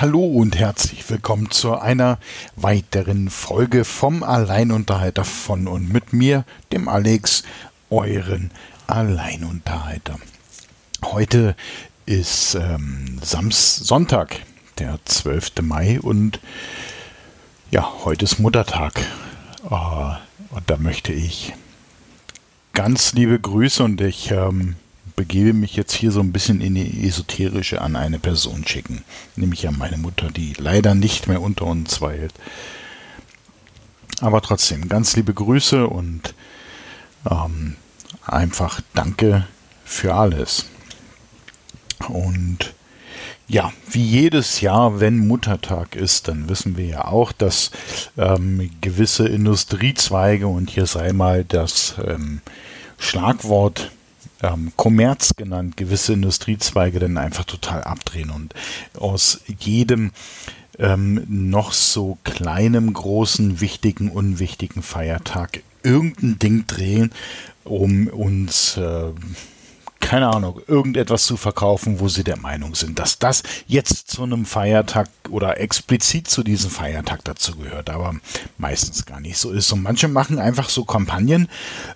Hallo und herzlich willkommen zu einer weiteren Folge vom Alleinunterhalter von und mit mir, dem Alex, euren Alleinunterhalter. Heute ist ähm, Sams Sonntag, der 12. Mai und ja, heute ist Muttertag. Uh, und da möchte ich ganz liebe Grüße und ich ähm, begebe mich jetzt hier so ein bisschen in die Esoterische an eine Person schicken, nämlich an meine Mutter, die leider nicht mehr unter uns weilt. Aber trotzdem, ganz liebe Grüße und ähm, einfach danke für alles. Und ja, wie jedes Jahr, wenn Muttertag ist, dann wissen wir ja auch, dass ähm, gewisse Industriezweige und hier sei mal das ähm, Schlagwort ähm, Kommerz genannt, gewisse Industriezweige dann einfach total abdrehen und aus jedem ähm, noch so kleinem, großen, wichtigen, unwichtigen Feiertag irgendein Ding drehen, um uns äh, keine Ahnung, irgendetwas zu verkaufen, wo sie der Meinung sind, dass das jetzt zu einem Feiertag oder explizit zu diesem Feiertag dazu gehört, aber meistens gar nicht so ist. Und manche machen einfach so Kampagnen,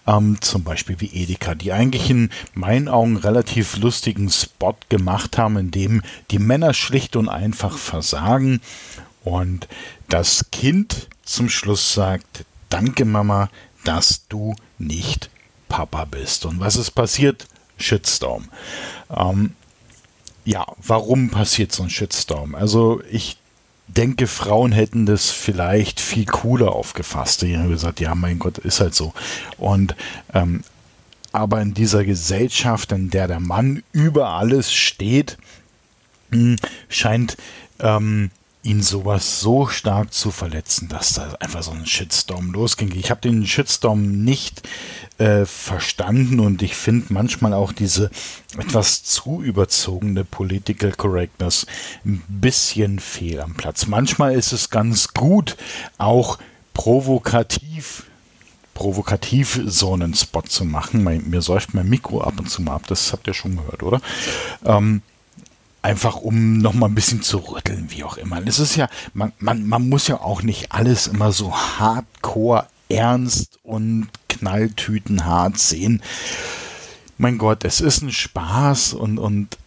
ähm, zum Beispiel wie Edeka, die eigentlich in meinen Augen relativ lustigen Spot gemacht haben, in dem die Männer schlicht und einfach versagen und das Kind zum Schluss sagt, danke Mama, dass du nicht Papa bist. Und was ist passiert? Shitstorm. Ähm, ja, warum passiert so ein Shitstorm? Also ich denke, Frauen hätten das vielleicht viel cooler aufgefasst. Die haben gesagt, ja, mein Gott, ist halt so. Und ähm, aber in dieser Gesellschaft, in der der Mann über alles steht, hm, scheint ähm, ihn sowas so stark zu verletzen, dass da einfach so ein Shitstorm losging. Ich habe den Shitstorm nicht äh, verstanden und ich finde manchmal auch diese etwas zu überzogene Political Correctness ein bisschen fehl am Platz. Manchmal ist es ganz gut, auch provokativ provokativ so einen Spot zu machen. Mir säuft mein Mikro ab und zu mal ab, das habt ihr schon gehört, oder? Ähm, einfach um noch mal ein bisschen zu rütteln, wie auch immer. Das ist ja, man, man, man muss ja auch nicht alles immer so hardcore ernst und knalltütenhart sehen. Mein Gott, es ist ein Spaß und, und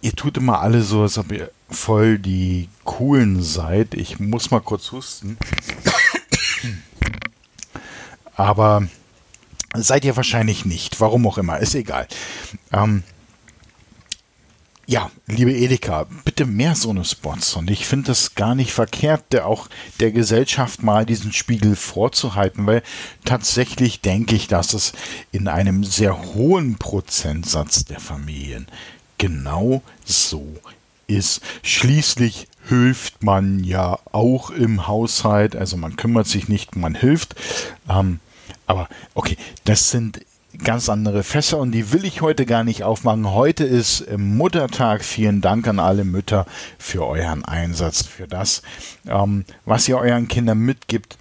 ihr tut immer alle so, als ob ihr voll die coolen seid. Ich muss mal kurz husten. Aber seid ihr wahrscheinlich nicht. Warum auch immer, ist egal. Ähm, ja, liebe Edeka, bitte mehr so eine Spots. Und ich finde das gar nicht verkehrt, der auch der Gesellschaft mal diesen Spiegel vorzuhalten, weil tatsächlich denke ich, dass es in einem sehr hohen Prozentsatz der Familien genau so ist. Schließlich hilft man ja auch im Haushalt, also man kümmert sich nicht, man hilft. Ähm, aber okay, das sind ganz andere Fässer und die will ich heute gar nicht aufmachen. Heute ist Muttertag. Vielen Dank an alle Mütter für euren Einsatz, für das, ähm, was ihr euren Kindern mitgibt.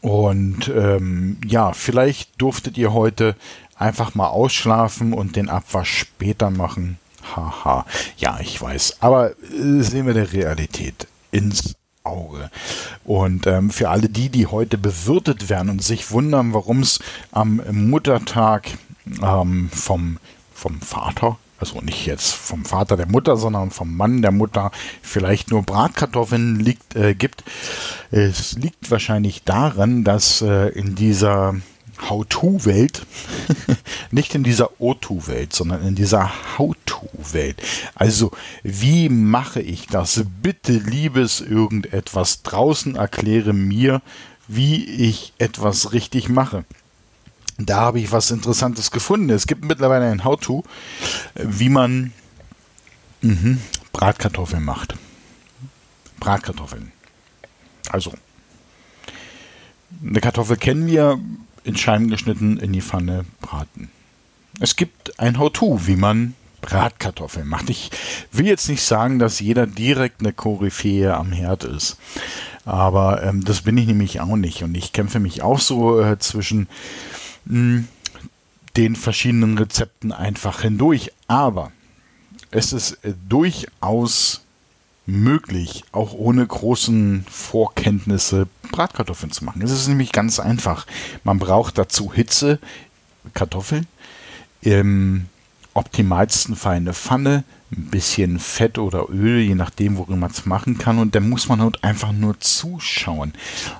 Und ähm, ja, vielleicht durftet ihr heute einfach mal ausschlafen und den Abwasch später machen. Haha. Ja, ich weiß. Aber äh, sehen wir der Realität ins Auge. Und ähm, für alle die, die heute bewirtet werden und sich wundern, warum es am Muttertag ähm, vom, vom Vater, also nicht jetzt vom Vater der Mutter, sondern vom Mann der Mutter vielleicht nur Bratkartoffeln liegt, äh, gibt. Es liegt wahrscheinlich daran, dass äh, in dieser How-To-Welt, nicht in dieser O-To-Welt, sondern in dieser How-To-Welt. Also, wie mache ich das? Bitte, liebes irgendetwas draußen, erkläre mir, wie ich etwas richtig mache. Da habe ich was Interessantes gefunden. Es gibt mittlerweile ein How-To, wie man mh, Bratkartoffeln macht. Bratkartoffeln. Also, eine Kartoffel kennen wir, in Scheiben geschnitten in die Pfanne braten. Es gibt ein How-To, wie man Bratkartoffeln macht. Ich will jetzt nicht sagen, dass jeder direkt eine Koryphäe am Herd ist. Aber ähm, das bin ich nämlich auch nicht. Und ich kämpfe mich auch so äh, zwischen mh, hm, den verschiedenen Rezepten einfach hindurch. Aber es ist äh, durchaus möglich, auch ohne großen Vorkenntnisse Bratkartoffeln zu machen. Es ist nämlich ganz einfach. Man braucht dazu Hitze, Kartoffeln, im optimalsten Fall eine Pfanne, ein bisschen Fett oder Öl, je nachdem, worin man es machen kann. Und dann muss man halt einfach nur zuschauen.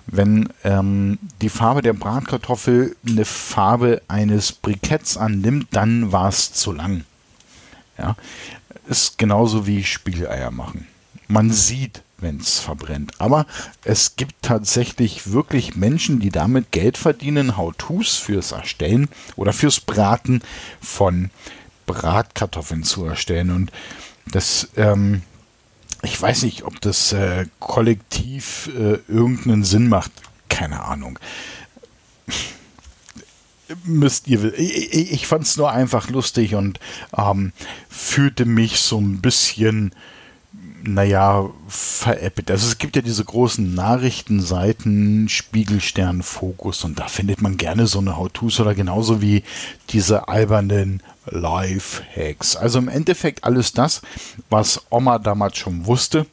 Wenn ähm, die Farbe der Bratkartoffel eine Farbe eines Briketts annimmt, dann war es zu lang. Ja, ist genauso wie Spiegeleier machen. Man sieht, wenn es verbrennt. Aber es gibt tatsächlich wirklich Menschen, die damit Geld verdienen, How-Tos fürs Erstellen oder fürs Braten von Bratkartoffeln zu erstellen. Und das, ähm, ich weiß nicht, ob das äh, kollektiv äh, irgendeinen Sinn macht. Keine Ahnung. Müsst ihr, ich, ich fand es nur einfach lustig und ähm, fühlte mich so ein bisschen naja, veräppelt. Also es gibt ja diese großen Nachrichtenseiten, Spiegelstern, Fokus und da findet man gerne so eine How-Tos oder genauso wie diese albernen Life-Hacks. Also im Endeffekt alles das, was Oma damals schon wusste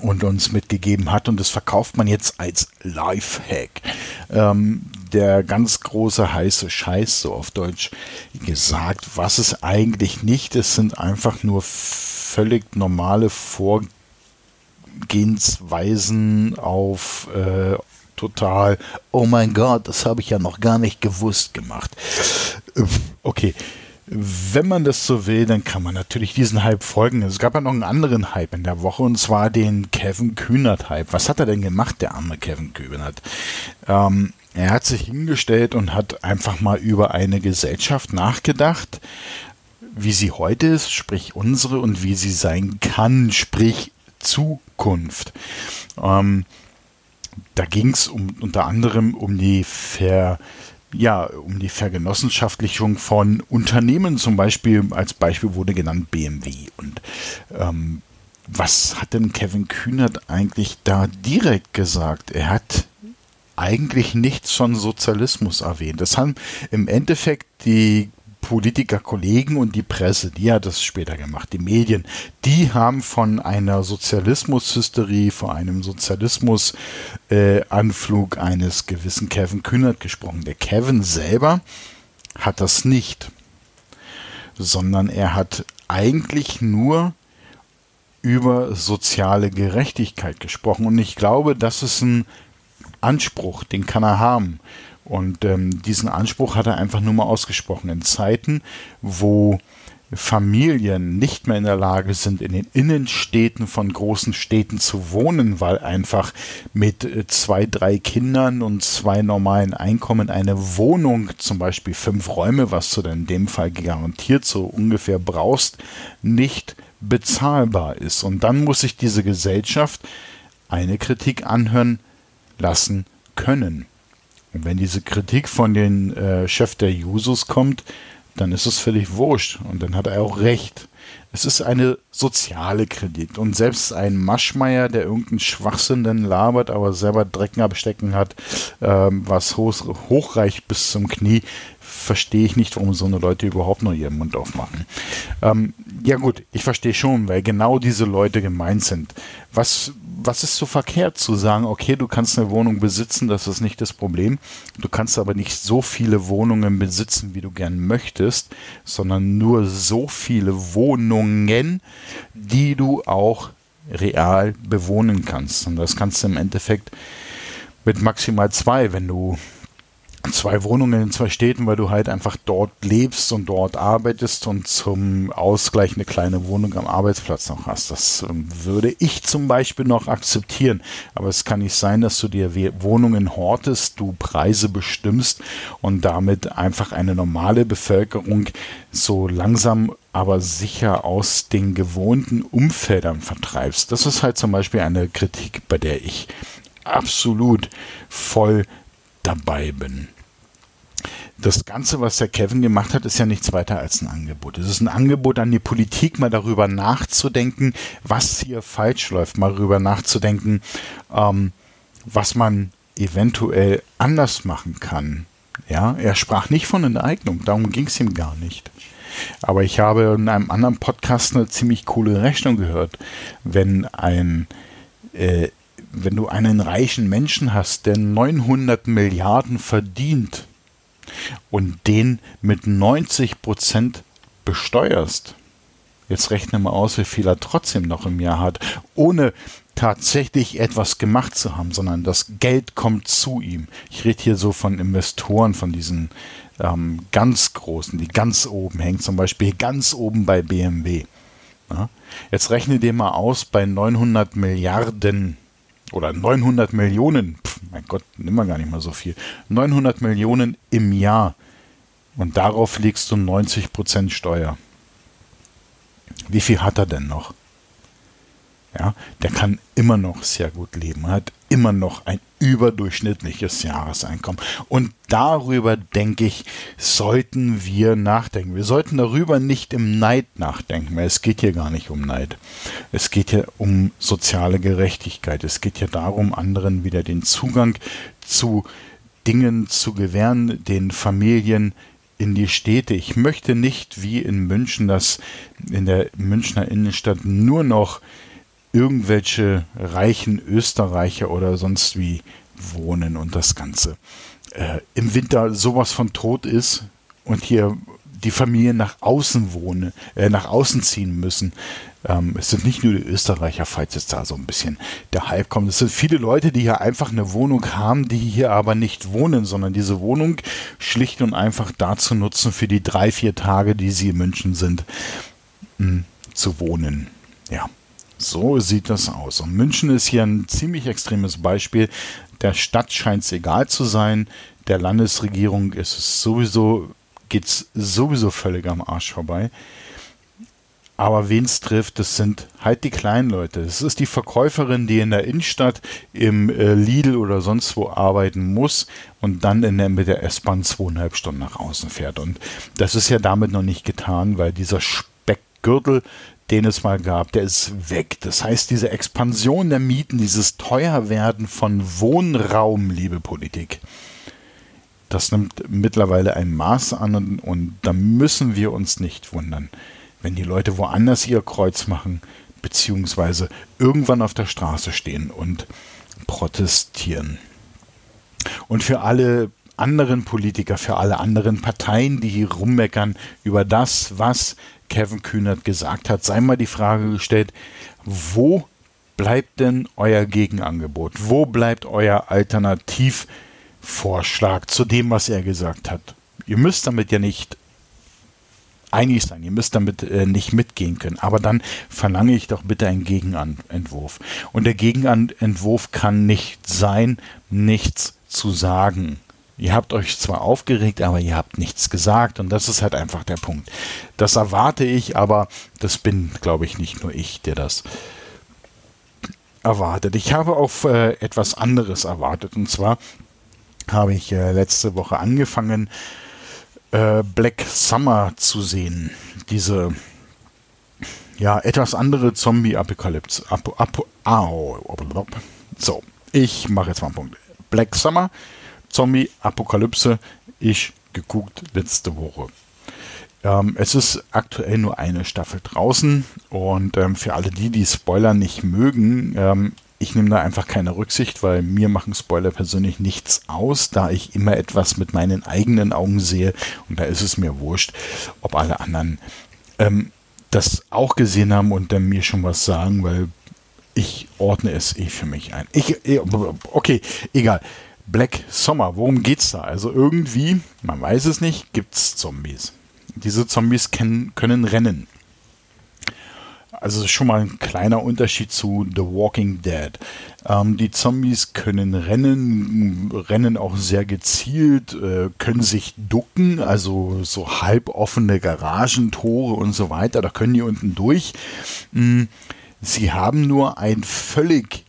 und uns mitgegeben hat und das verkauft man jetzt als Life-Hack. Ähm, der ganz große heiße Scheiß, so auf Deutsch gesagt, was es eigentlich nicht ist, sind einfach nur völlig normale Vorgehensweisen auf äh, total, oh mein Gott, das habe ich ja noch gar nicht gewusst gemacht. Okay. Wenn man das so will, dann kann man natürlich diesen Hype folgen. Es gab ja noch einen anderen Hype in der Woche und zwar den Kevin Kühnert-Hype. Was hat er denn gemacht, der arme Kevin Kühnert? Ähm, er hat sich hingestellt und hat einfach mal über eine Gesellschaft nachgedacht, wie sie heute ist, sprich unsere, und wie sie sein kann, sprich Zukunft. Ähm, da ging es um, unter anderem um die Ver, ja, um die Vergenossenschaftlichung von Unternehmen, zum Beispiel, als Beispiel wurde genannt BMW. Und ähm, was hat denn Kevin Kühnert eigentlich da direkt gesagt? Er hat eigentlich nichts von Sozialismus erwähnt. Das haben im Endeffekt die Politikerkollegen und die Presse, die hat das später gemacht, die Medien, die haben von einer Sozialismushysterie, von einem Sozialismusanflug äh, eines gewissen Kevin Kühnert gesprochen. Der Kevin selber hat das nicht, sondern er hat eigentlich nur über soziale Gerechtigkeit gesprochen. Und ich glaube, das ist ein Anspruch, den kann er haben. Und ähm, diesen Anspruch hat er einfach nur mal ausgesprochen. In Zeiten, wo Familien nicht mehr in der Lage sind, in den Innenstädten von großen Städten zu wohnen, weil einfach mit äh, zwei, drei Kindern und zwei normalen Einkommen eine Wohnung, zum Beispiel fünf Räume, was du denn in dem Fall garantiert so ungefähr brauchst, nicht bezahlbar ist. Und dann muss sich diese Gesellschaft eine Kritik anhören lassen können. Wenn diese Kritik von den äh, Chef der Jusos kommt, dann ist es völlig wurscht und dann hat er auch recht. Es ist eine soziale Kritik und selbst ein Maschmeier, der irgendeinen Schwachsinn dann labert, aber selber Drecken abstecken hat, ähm, was hoch, hochreicht bis zum Knie, verstehe ich nicht, warum so eine Leute überhaupt noch ihren Mund aufmachen. Ähm, ja gut, ich verstehe schon, weil genau diese Leute gemeint sind. Was, was ist so verkehrt zu sagen, okay, du kannst eine Wohnung besitzen, das ist nicht das Problem. Du kannst aber nicht so viele Wohnungen besitzen, wie du gern möchtest, sondern nur so viele Wohnungen, die du auch real bewohnen kannst. Und das kannst du im Endeffekt mit maximal zwei, wenn du zwei Wohnungen in zwei Städten, weil du halt einfach dort lebst und dort arbeitest und zum Ausgleich eine kleine Wohnung am Arbeitsplatz noch hast. Das ähm, würde ich zum Beispiel noch akzeptieren. Aber es kann nicht sein, dass du dir Wohnungen hortest, du Preise bestimmst und damit einfach eine normale Bevölkerung so langsam aber sicher aus den gewohnten Umfeldern vertreibst. Das ist halt zum Beispiel eine Kritik, bei der ich absolut voll dabei bin. Das Ganze, was der Kevin gemacht hat, ist ja nichts weiter als ein Angebot. Es ist ein Angebot an die Politik, mal darüber nachzudenken, was hier falsch läuft, mal darüber nachzudenken, ähm, was man eventuell anders machen kann. Ja, er sprach nicht von Enteignung, darum ging es ihm gar nicht. Aber ich habe in einem anderen Podcast eine ziemlich coole Rechnung gehört. Wenn ein, äh, wenn du einen reichen Menschen hast, der 900 Milliarden verdient und den mit 90 Prozent besteuerst, jetzt rechne mal aus, wie viel er trotzdem noch im Jahr hat, ohne tatsächlich etwas gemacht zu haben, sondern das Geld kommt zu ihm. Ich rede hier so von Investoren, von diesen ähm, ganz großen, die ganz oben hängen, zum Beispiel ganz oben bei BMW. Ja? Jetzt rechne dir mal aus bei 900 Milliarden oder 900 Millionen, Pff, mein Gott, nimm mal gar nicht mal so viel, 900 Millionen im Jahr und darauf legst du 90% Steuer. Wie viel hat er denn noch? Ja, der kann immer noch sehr gut leben, hat immer noch ein überdurchschnittliches Jahreseinkommen. Und darüber, denke ich, sollten wir nachdenken. Wir sollten darüber nicht im Neid nachdenken, weil es geht hier gar nicht um Neid. Es geht hier um soziale Gerechtigkeit. Es geht hier darum, anderen wieder den Zugang zu Dingen zu gewähren, den Familien in die Städte. Ich möchte nicht wie in München, dass in der Münchner Innenstadt nur noch irgendwelche reichen Österreicher oder sonst wie wohnen und das Ganze äh, im Winter sowas von tot ist und hier die Familien nach außen wohnen, äh, nach außen ziehen müssen. Ähm, es sind nicht nur die Österreicher, falls jetzt da so ein bisschen der Hype kommt. Es sind viele Leute, die hier einfach eine Wohnung haben, die hier aber nicht wohnen, sondern diese Wohnung schlicht und einfach dazu nutzen, für die drei, vier Tage, die sie in München sind, mh, hm, zu wohnen. Ja. So sieht das aus. Und München ist hier ein ziemlich extremes Beispiel. Der Stadt scheint es egal zu sein. Der Landesregierung ist es sowieso, geht es sowieso völlig am Arsch vorbei. Aber wen es trifft, das sind halt die kleinen Leute. Es ist die Verkäuferin, die in der Innenstadt im äh, Lidl oder sonst wo arbeiten muss und dann in der, mit der S-Bahn zweieinhalb Stunden nach außen fährt. Und das ist ja damit noch nicht getan, weil dieser Speckgürtel, den es mal gab, der ist weg. Das heißt, diese Expansion der Mieten, dieses Teuerwerden von Wohnraum, liebe Politik, das nimmt mittlerweile ein Maß an und da müssen wir uns nicht wundern, wenn die Leute woanders ihr Kreuz machen, beziehungsweise irgendwann auf der Straße stehen und protestieren. Und für alle anderen Politiker, für alle anderen Parteien, die hier rummeckern über das, was Kevin Kühnert gesagt hat, sei mal die Frage gestellt, wo bleibt denn euer Gegenangebot? Wo bleibt euer Alternativvorschlag zu dem, was er gesagt hat? Ihr müsst damit ja nicht einig sein, ihr müsst damit äh, nicht mitgehen können, aber dann verlange ich doch bitte einen Gegenentwurf. Und der Gegenentwurf kann nicht sein, nichts zu sagen. Ihr habt euch zwar aufgeregt, aber ihr habt nichts gesagt und das ist halt einfach der Punkt. Das erwarte ich, aber das bin, glaube ich, nicht nur ich, der das erwartet. Ich habe auf äh, etwas anderes erwartet und zwar habe ich äh, letzte Woche angefangen, äh, Black Summer zu sehen. Diese ja, etwas andere Zombie-Apokalypse. Ap Ap so, ich mache jetzt mal einen Punkt. Black Summer Zombie-Apokalypse ich geguckt letzte Woche. Ähm, es ist aktuell nur eine Staffel draußen und ähm, für alle die, die Spoiler nicht mögen, ähm, ich nehme da einfach keine Rücksicht, weil mir machen Spoiler persönlich nichts aus, da ich immer etwas mit meinen eigenen Augen sehe und da ist es mir wurscht, ob alle anderen ähm, das auch gesehen haben und dann mir schon was sagen, weil ich ordne es eh für mich ein. Ich, eh, okay, egal. Black Summer, worum geht's da? Also irgendwie, man weiß es nicht, gibt's Zombies. Diese Zombies können, können rennen. Also schon mal ein kleiner Unterschied zu The Walking Dead. Ähm, die Zombies können rennen, rennen auch sehr gezielt, äh, können sich ducken, also so halboffene Garagentore und so weiter, da können die unten durch. Mm, sie haben nur ein völlig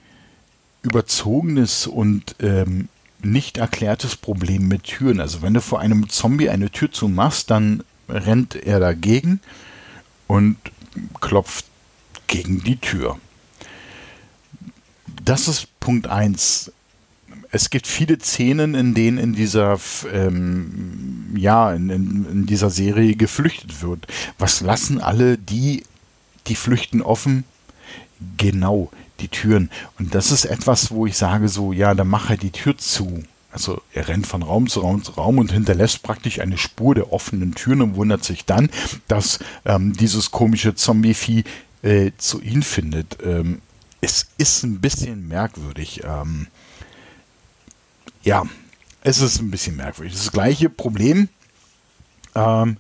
überzogenes und ähm, nicht erklärtes Problem mit Türen. Also wenn du vor einem Zombie eine Tür zumachst, dann rennt er dagegen und klopft gegen die Tür. Das ist Punkt 1. es gibt viele Szenen, in denen in dieser, ähm, ja, in, in, in, dieser Serie geflüchtet wird. Was lassen alle die, die flüchten offen? Genau, die Türen. Und das ist etwas, wo ich sage so, ja, dann mach halt die Tür zu. Also er rennt von Raum zu Raum zu Raum und hinterlässt praktisch eine Spur der offenen Türen und wundert sich dann, dass ähm, dieses komische Zombie-Vieh äh, zu ihm findet. Ähm, es ist ein bisschen merkwürdig. Ähm, ja, es ist ein bisschen merkwürdig. Das gleiche Problem ähm,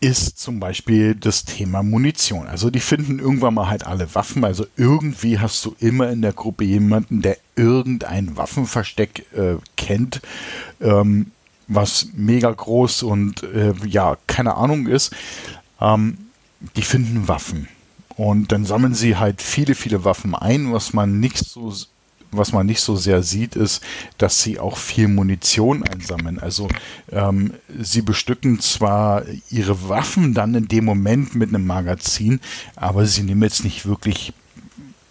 ist zum Beispiel das Thema Munition. Also die finden irgendwann mal halt alle Waffen. Also irgendwie hast du immer in der Gruppe jemanden, der irgendein Waffenversteck äh, kennt, ähm, was mega groß und äh, ja, keine Ahnung ist. Ähm, die finden Waffen. Und dann sammeln sie halt viele, viele Waffen ein, was man nicht so was man nicht so sehr sieht, ist, dass sie auch viel Munition einsammeln. Also ähm, sie bestücken zwar ihre Waffen dann in dem Moment mit einem Magazin, aber sie nehmen jetzt nicht wirklich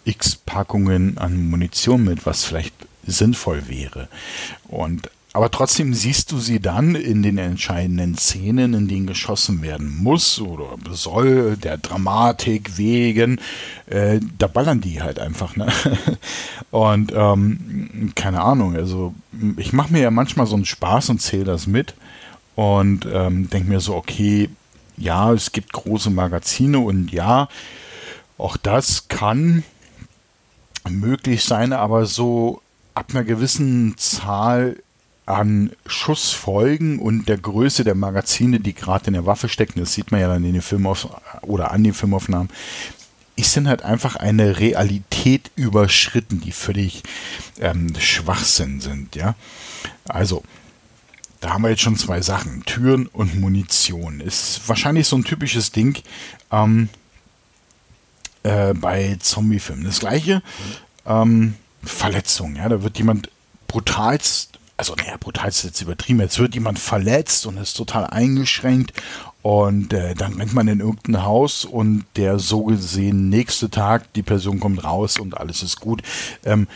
x Packungen an Munition mit, was vielleicht sinnvoll wäre. Und aber trotzdem siehst du sie dann in den entscheidenden Szenen, in denen geschossen werden muss oder soll, der Dramatik wegen. Äh, da ballern die halt einfach. Ne? Und ähm, keine Ahnung, also ich mache mir ja manchmal so einen Spaß und zähle das mit und ähm, denke mir so, okay, ja, es gibt große Magazine und ja, auch das kann möglich sein, aber so ab einer gewissen Zahl an Schussfolgen und der Größe der Magazine, die gerade in der Waffe stecken, das sieht man ja dann in den Filmauf oder an den Filmaufnahmen, ist dann halt einfach eine Realität überschritten, die völlig ähm, Schwachsinn sind, ja. Also, da haben wir jetzt schon zwei Sachen, Türen und Munition. Ist wahrscheinlich so ein typisches Ding ähm, äh, bei Zombie-Filmen. Das gleiche, ähm, Verletzung, ja, da wird jemand brutalst also naja, brutal ist jetzt übertrieben, jetzt wird jemand verletzt und ist total eingeschränkt und äh, dann rennt man in irgendein Haus und der so gesehen nächste Tag, die Person kommt raus und alles ist gut. Ähm,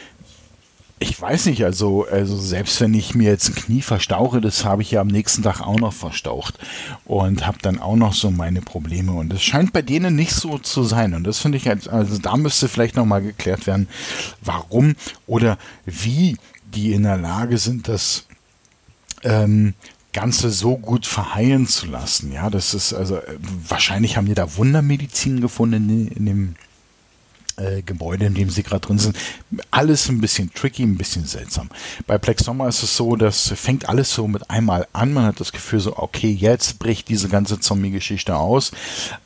ich weiß nicht, also, also selbst wenn ich mir jetzt ein Knie verstauche, das habe ich ja am nächsten Tag auch noch verstaucht und habe dann auch noch so meine Probleme und es scheint bei denen nicht so zu sein und das finde ich, also da müsste vielleicht nochmal geklärt werden, warum oder wie die in der Lage sind, das ähm, Ganze so gut verheilen zu lassen. Ja, das ist also äh, wahrscheinlich haben die da Wundermedizin gefunden in, in dem äh, Gebäude, in dem sie gerade drin sind. Alles ein bisschen tricky, ein bisschen seltsam. Bei Black Summer ist es so, das fängt alles so mit einmal an. Man hat das Gefühl so, okay, jetzt bricht diese ganze Zombie-Geschichte aus.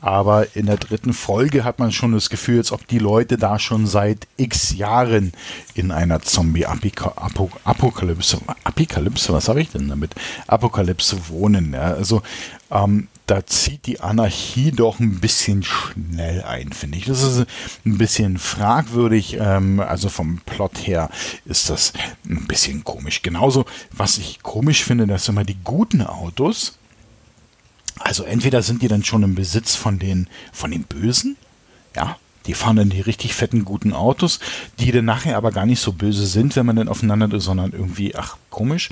Aber in der dritten Folge hat man schon das Gefühl, als ob die Leute da schon seit x Jahren in einer Zombie-Apokalypse, Apokalypse, was habe ich denn damit? Apokalypse wohnen. Ja? Also ähm, da zieht die Anarchie doch ein bisschen schnell ein, finde ich. Das ist ein bisschen fragwürdig. Ähm, also vom Plot her ist das ein bisschen komisch. Genauso, was ich komisch finde, dass immer die guten Autos, also entweder sind die dann schon im Besitz von den, von den Bösen, ja, die fahren dann die richtig fetten, guten Autos, die dann nachher aber gar nicht so böse sind, wenn man dann aufeinander ist, sondern irgendwie, ach, komisch.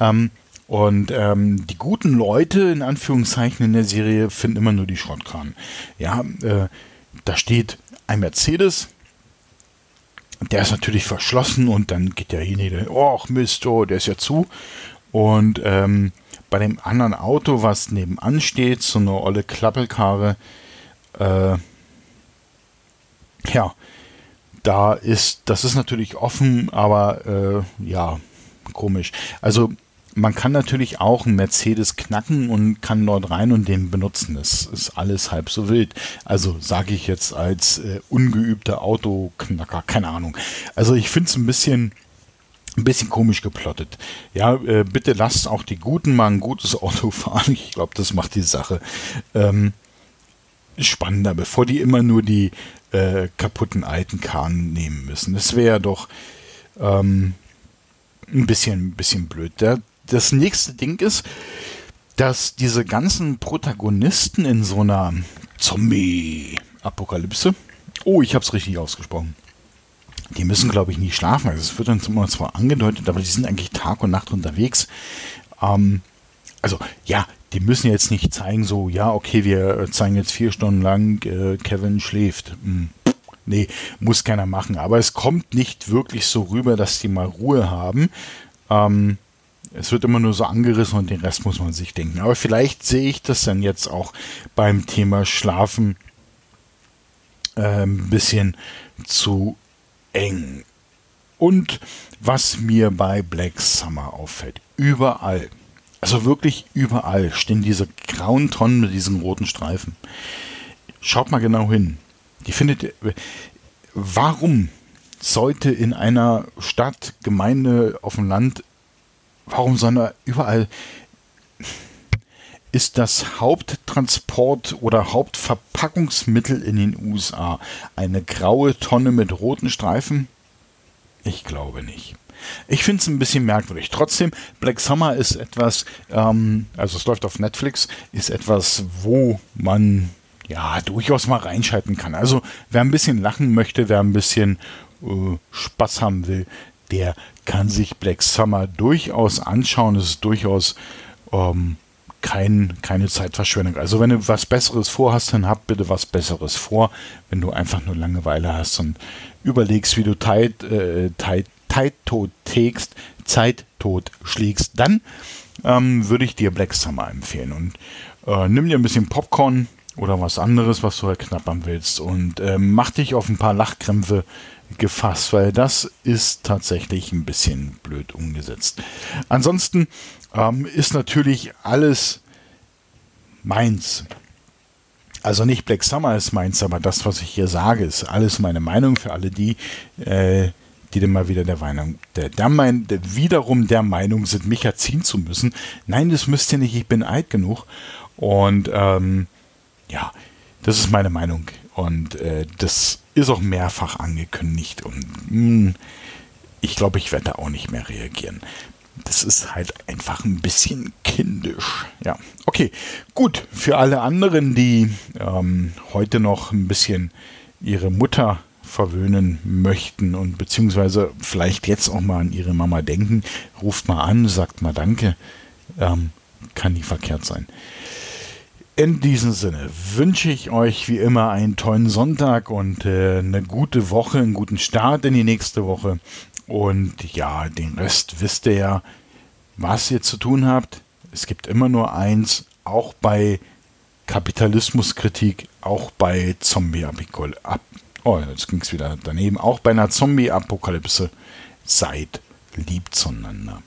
Ähm, und ähm, die guten Leute, in Anführungszeichen, in der Serie finden immer nur die Schrottkranen. Ja, äh, da steht ein Mercedes, der ist natürlich verschlossen und dann geht derjenige, oh Mist, oh, der ist ja zu. Und ähm, bei dem anderen Auto, was nebenan steht, so eine olle Klappelkarre, äh, ja, da ist, das ist natürlich offen, aber äh, ja, komisch. Also man kann natürlich auch einen Mercedes knacken und kann dort rein und den benutzen. Das ist alles halb so wild. Also sage ich jetzt als äh, ungeübter Autoknacker, keine Ahnung. Also ich finde es ein bisschen ein bisschen komisch geplottet. Ja, äh, bitte lasst auch die Guten mal ein gutes Auto fahren. Ich glaube, das macht die Sache ähm, spannender, bevor die immer nur die äh, kaputten alten Kahn nehmen müssen. Das wäre doch ähm, ein bisschen, ein bisschen blöd. Der, das nächste Ding ist, dass diese ganzen Protagonisten in so einer Zombie-Apokalypse, oh, ich habe es richtig ausgesprochen, die müssen, glaube ich, nie schlafen. Also es wird dann zwar angedeutet, aber die sind eigentlich Tag und Nacht unterwegs. Ähm, also ja, die müssen jetzt nicht zeigen, so, ja, okay, wir zeigen jetzt vier Stunden lang, äh, Kevin schläft. Hm. Nee, muss keiner machen. Aber es kommt nicht wirklich so rüber, dass die mal Ruhe haben. Ähm, es wird immer nur so angerissen und den Rest muss man sich denken. Aber vielleicht sehe ich das dann jetzt auch beim Thema Schlafen äh, ein bisschen zu eng. Und was mir bei Black Summer auffällt, überall, also wirklich überall stehen diese grauen Tonnen mit diesen roten Streifen. Schaut mal genau hin. Die findet, warum sollte in einer Stadt, Gemeinde, auf dem Land, warum da überall ist das Haupttransport oder Hauptverpackungsmittel in den USA eine graue Tonne mit roten Streifen? Ich glaube nicht. Ich finde es ein bisschen merkwürdig. Trotzdem, Black Summer ist etwas, ähm, also es läuft auf Netflix, ist etwas, wo man ja durchaus mal reinschalten kann. Also wer ein bisschen lachen möchte, wer ein bisschen äh, Spaß haben will, der kann sich Black Summer durchaus anschauen. Es ist durchaus ähm, kein, keine Zeitverschwendung. Also wenn du was Besseres vorhast, dann hab bitte was Besseres vor. Wenn du einfach nur Langeweile hast und überlegst, wie du Zeit, äh, tot tägst, Zeit tot schlägst, dann ähm, würde ich dir Black Summer empfehlen. Und äh, nimm dir ein bisschen Popcorn oder was anderes, was du halt knappern willst und äh, mach dich auf ein paar Lachkrämpfe gefasst, weil das ist tatsächlich ein bisschen blöd umgesetzt. Ansonsten ähm, ist natürlich alles meins. Also nicht Black Summer ist meins, aber das, was ich hier sage, ist alles meine Meinung für alle die, äh, die dann mal wieder der Meinung, der, der, mein, der wiederum der Meinung sind, mich erziehen zu müssen. Nein, das müsst ihr nicht, ich bin alt genug. Und ähm, ja, das ist meine Meinung. Und äh, das ist auch mehrfach angekündigt. Und mh, hm, ich glaube, ich werde auch nicht mehr reagieren. Das ist halt einfach ein bisschen kindisch. Ja, okay. Gut, für alle anderen, die ähm, heute noch ein bisschen ihre Mutter verwöhnen möchten und beziehungsweise vielleicht jetzt auch mal an ihre Mama denken, ruft mal an, sagt mal Danke. Ähm, kann nie verkehrt sein. In diesem Sinne wünsche ich euch wie immer einen tollen Sonntag und äh, eine gute Woche, einen guten Start in die nächste Woche. Und ja, den Rest wisst ihr ja, was ihr zu tun habt. Es gibt immer nur eins, auch bei Kapitalismuskritik, auch bei Zombie-Apokalypse. Oh, jetzt ging es wieder daneben. Auch bei einer Zombie-Apokalypse. Seid lieb zueinander.